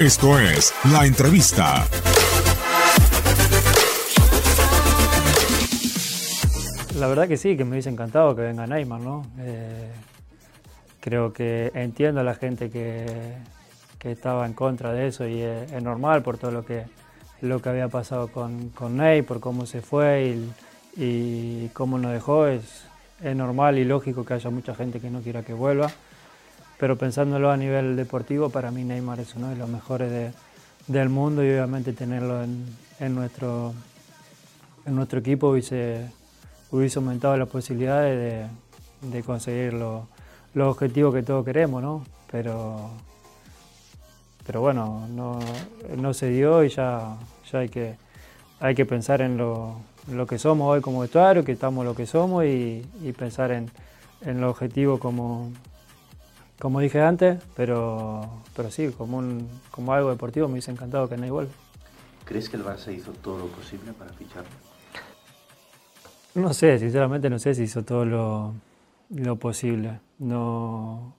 Esto es La Entrevista. La verdad que sí, que me hubiese encantado que venga Neymar, ¿no? Eh, creo que entiendo a la gente que, que estaba en contra de eso y es, normal por todo lo que, lo que había pasado con, con Ney, por cómo se fue y, y cómo nos dejó. Es, es normal y lógico que haya mucha gente que no quiera que vuelva, pero pensándolo a nivel deportivo, para mí Neymar es uno de los mejores de, del mundo y obviamente tenerlo en, nuestro, en nuestro equipo hubiese, hubiese aumentado las posibilidades de, conseguir lo, los objetivos que todos queremos, ¿no? Pero, pero bueno, no, no se dio y ya, ya hay, que, hay que pensar en lo, lo que somos hoy como vestuario, que estamos lo que somos y, y pensar en, en los objetivos como, como dije antes, pero, pero sí, como, un, como algo deportivo me hubiese encantado que no vuelva. ¿Crees que el Barça hizo todo lo posible para ficharlo? No sé, sinceramente no sé si hizo todo lo, lo posible. No,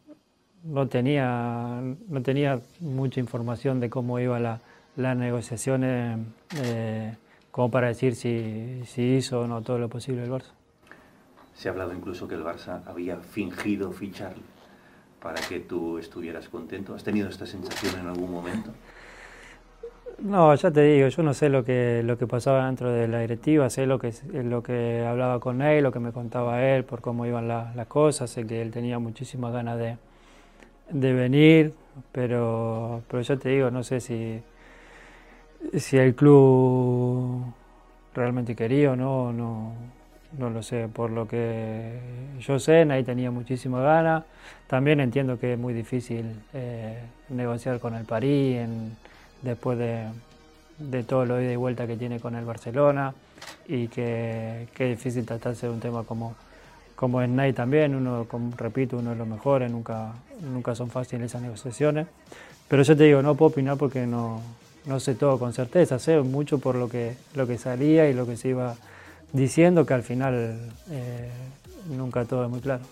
no, tenía, no tenía mucha información de cómo iban la, las negociaciones eh, como para decir si, si hizo o no todo lo posible el Barça. Se ha hablado incluso que el Barça había fingido ficharlo para que tú estuvieras contento. ¿Has tenido esta sensación en algún momento? No, ya te digo, yo no sé lo que, lo que pasaba dentro de la directiva, sé lo que, lo que hablaba con él, lo que me contaba él, por cómo iban la, las cosas, sé que él tenía muchísimas ganas de, de venir, pero, pero ya te digo, no sé si, si el club realmente quería o no, no, no lo sé. Por lo que yo sé, ahí tenía muchísima ganas. También entiendo que es muy difícil eh, negociar con el París después de, de, todo lo ida y vuelta que tiene con el Barcelona y que, que es difícil tratarse de un tema como, como es también. Uno, como, repito, uno de los mejores, nunca, nunca son fáciles esas negociaciones. Pero yo te digo, no puedo opinar porque no, no sé todo con certeza, sé mucho por lo que, lo que salía y lo que se iba diciendo que al final eh, nunca todo es muy claro.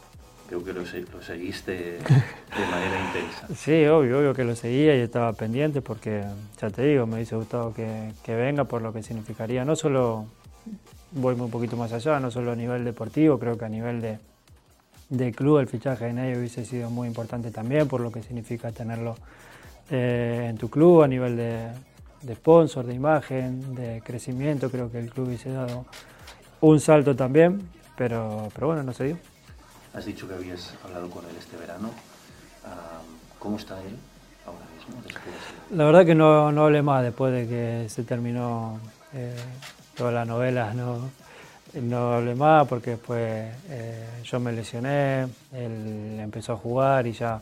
Creo que lo, lo, seguiste de manera intensa. Sí, obvio, obvio que lo seguía y estaba pendiente porque, ya te digo, me hubiese gustado que, que venga por lo que significaría, no solo, voy un poquito más allá, no solo a nivel deportivo, creo que a nivel de, de club el fichaje de Ney hubiese sido muy importante también por lo que significa tenerlo eh, en tu club a nivel de, de sponsor, de imagen, de crecimiento, creo que el club hubiese dado un salto también, pero, pero bueno, no se dio. Has dicho que habías hablado con él este verano. ¿Cómo está él ahora mismo? De... La verdad que no, no hablé más después de que se terminó eh, toda la novela. No, no hablé más porque después eh, yo me lesioné, él empezó a jugar y ya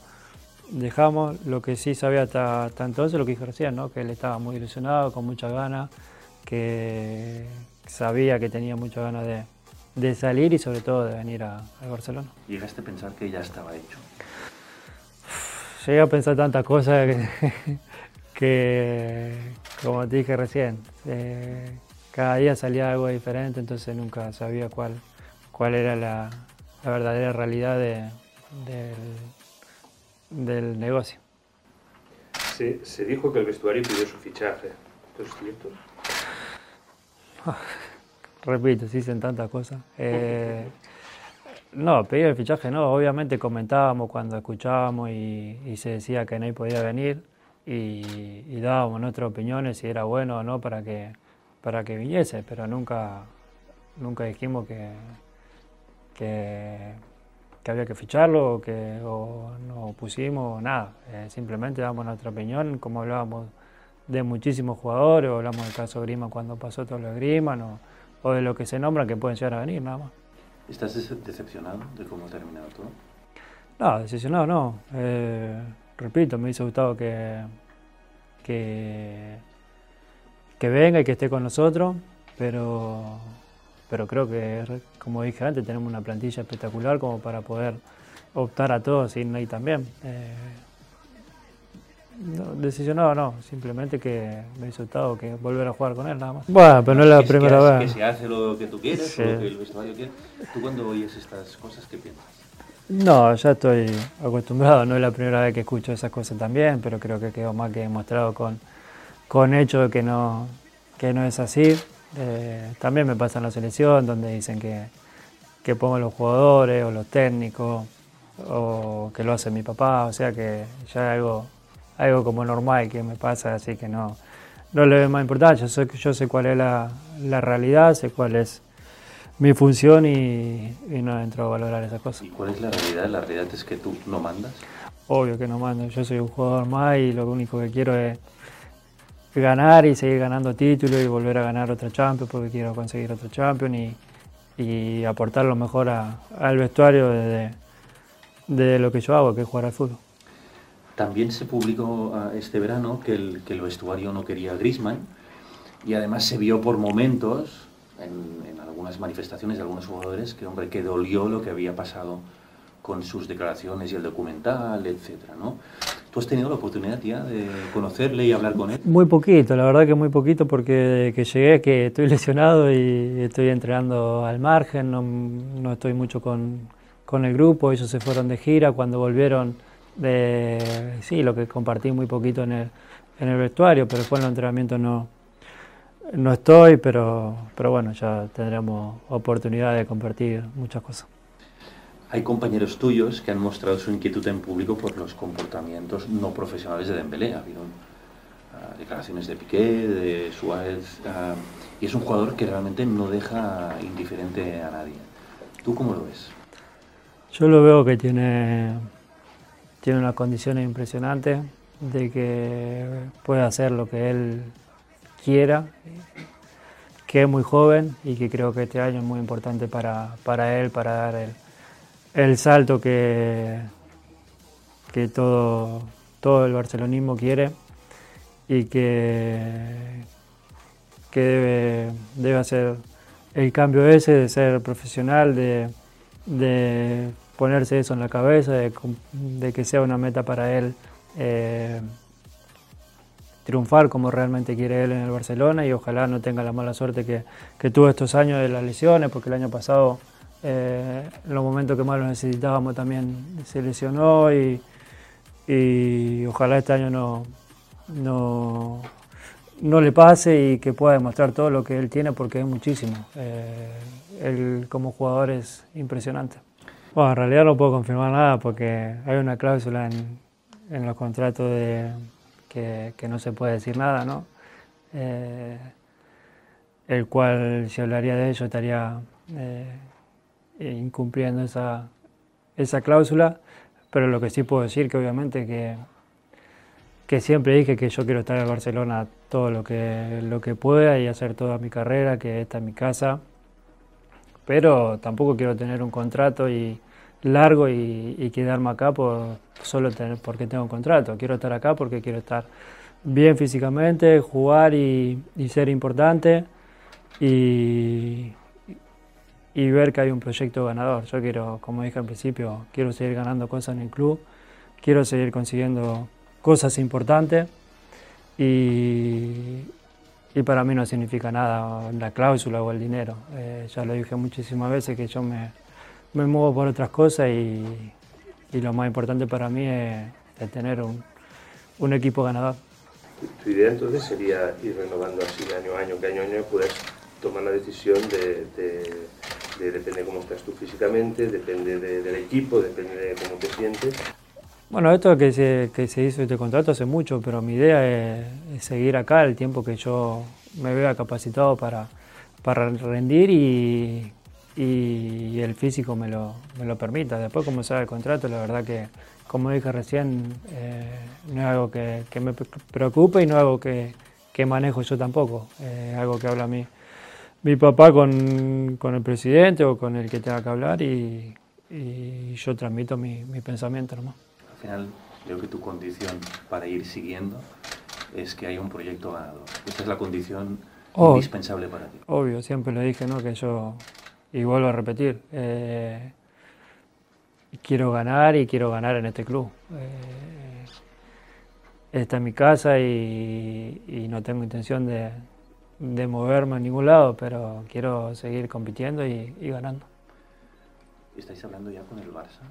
dejamos. Lo que sí sabía hasta, hasta entonces, lo que dije recién, ¿no? que él estaba muy ilusionado, con muchas ganas, que sabía que tenía muchas ganas de, de, salir y sobre todo de venir a, a, Barcelona. ¿Llegaste a pensar que ya estaba hecho? Llegué a pensar tantas cosas que, que como te dije recién, eh, cada día salía algo diferente, entonces nunca sabía cuál, cuál era la, la verdadera realidad de, del, del, negocio. Se, se, dijo que el vestuario pidió su fichaje. ¿Esto es cierto? Repito, se dicen tantas cosas. Eh, no, pedir el fichaje no, obviamente comentábamos cuando escuchábamos y, y se decía que Ney podía venir y, y, dábamos nuestras opiniones si era bueno o no para que, para que viniese, pero nunca, nunca dijimos que, que, que había que ficharlo o que o no pusimos nada, eh, simplemente damos nuestra opinión, como hablábamos de muchísimos jugadores, o hablamos del caso Grima cuando pasó todo lo de Grima, o, o de lo que se nombra que pueden llegar a venir, nada más. ¿Estás decepcionado de cómo ha terminado todo? No, decepcionado no. Eh, repito, me hubiese gustado que, que, que venga y que esté con nosotros, pero, pero creo que, como dije antes, tenemos una plantilla espectacular como para poder optar a todos y ahí también. Eh, no, decisionado no, simplemente que me hizo gustado que volver a jugar con él nada más. Bueno, pero no es la que primera que, vez. Que se hace lo que tú quieres, sí. lo que el vestuario quiere. ¿Tú cuando oyes estas cosas qué piensas? No, ya estoy acostumbrado, no es la primera vez que escucho esas cosas también, pero creo que quedó más que demostrado con, con hechos que no, que no es así. Eh, también me pasa en la selección, donde dicen que, que pongo los jugadores o los técnicos, o que lo hace mi papá, o sea que ya es algo, algo como normal que me pasa, así que no, no le doy más importancia. Yo sé, yo sé cuál es la, la realidad, sé cuál es mi función y, y no entro a valorar esas cosas. ¿Y cuál es la realidad? ¿La realidad es que tú no mandas? Obvio que no mando, yo soy un jugador más y lo único que quiero es ganar y seguir ganando títulos y volver a ganar otra Champions porque quiero conseguir otro Champions y, y aportar lo mejor a- al vestuario de, de lo que yo hago, que es jugar al fútbol. También se publicó ah, este verano que el, que el vestuario no quería a Griezmann y además se vio por momentos en, en algunas manifestaciones de algunos jugadores que, hombre, que dolió lo que había pasado con sus declaraciones y el documental, etcétera, ¿no? ¿Tú has tenido la oportunidad ya de conocerle y hablar con él? Muy poquito, la verdad que muy poquito porque que llegué que estoy lesionado y estoy entrenando al margen, no, no estoy mucho con, con el grupo, ellos se fueron de gira, cuando volvieron, de, sí, lo que compartí muy poquito en el, en el vestuario, pero después en los entrenamientos no, no estoy, pero, pero bueno, ya tendremos oportunidad de compartir muchas cosas. Hay compañeros tuyos que han mostrado su inquietud en público por los comportamientos no profesionales de Dembélé. Ha habido ah, declaraciones de Piqué, de Suárez, ah, y es un jugador que realmente no deja indiferente a nadie. ¿Tú cómo lo ves? Yo lo veo que tiene, tiene unas condiciones impresionantes, de que puede hacer lo que él quiera, que es muy joven y que creo que este año es muy importante para, para él, para dar el, el salto que, que todo, todo el barcelonismo quiere y que, que debe, debe hacer el cambio ese de ser profesional, de, de ponerse eso en la cabeza, de, que sea una meta para él eh, triunfar como realmente quiere él en el Barcelona y ojalá no tenga la mala suerte que, que tuvo estos años de las lesiones, porque el año pasado eh, en los momentos que más lo necesitábamos también se lesionó y, y ojalá este año no, no, no le pase y que pueda demostrar todo lo que él tiene porque es muchísimo. Eh, él como jugador es impresionante. Bueno, en realidad no puedo confirmar nada porque hay una cláusula en, los contratos de, que, que no se puede decir nada, ¿no? Eh, el cual si hablaría de ello estaría eh, incumpliendo esa, esa cláusula, pero lo que sí puedo decir que obviamente que, que siempre dije que yo quiero estar en Barcelona todo lo que, lo que pueda y hacer toda mi carrera, que esta es mi casa, pero tampoco quiero tener un contrato y largo y, y quedarme acá por solo tener, porque tengo un contrato. Quiero estar acá porque quiero estar bien físicamente, jugar y, y ser importante y, y ver que hay un proyecto ganador. Yo quiero, como dije al principio, quiero seguir ganando cosas en el club, quiero seguir consiguiendo cosas importantes y, y para mí no significa nada la cláusula o el dinero. Eh, ya lo dije muchísimas veces que yo me, me muevo por otras cosas y, y lo más importante para mí es, es tener un, un equipo ganador. Tu idea entonces sería ir renovando así año a año, que año a año puedas tomar la decisión de, de, de depende cómo estás tú físicamente, depende de- del equipo, depende de cómo te sientes. Bueno, esto que se, que se hizo este contrato hace mucho, pero mi idea es, es seguir acá el tiempo que yo me vea capacitado para, para rendir y, y el físico me lo, me lo permita. Después, como sea el contrato, la verdad que, como dije recién, eh, no es algo que, que me preocupe y no es algo que, que manejo yo tampoco. Es algo que habla mi, mi papá con, con el presidente o con el que tenga que hablar y, y yo transmito mi, mi pensamiento nomás. Al final, creo que tu condición para ir siguiendo es que haya un proyecto ganador. Esta es la condición Oh. indispensable para ti. Obvio, siempre lo dije, ¿no? Que yo, y vuelvo a repetir, eh, quiero ganar y quiero ganar en este club. Eh, esta es mi casa y, y no tengo intención de, de moverme a ningún lado, pero quiero seguir compitiendo y, y ganando. ¿Estáis hablando ya con el Barça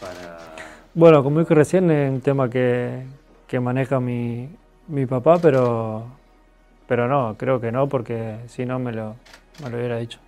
para... Bueno, como dije recién, es un tema que, que maneja mi, mi papá, pero, pero no, creo que no, porque si no me lo, me lo hubiera dicho.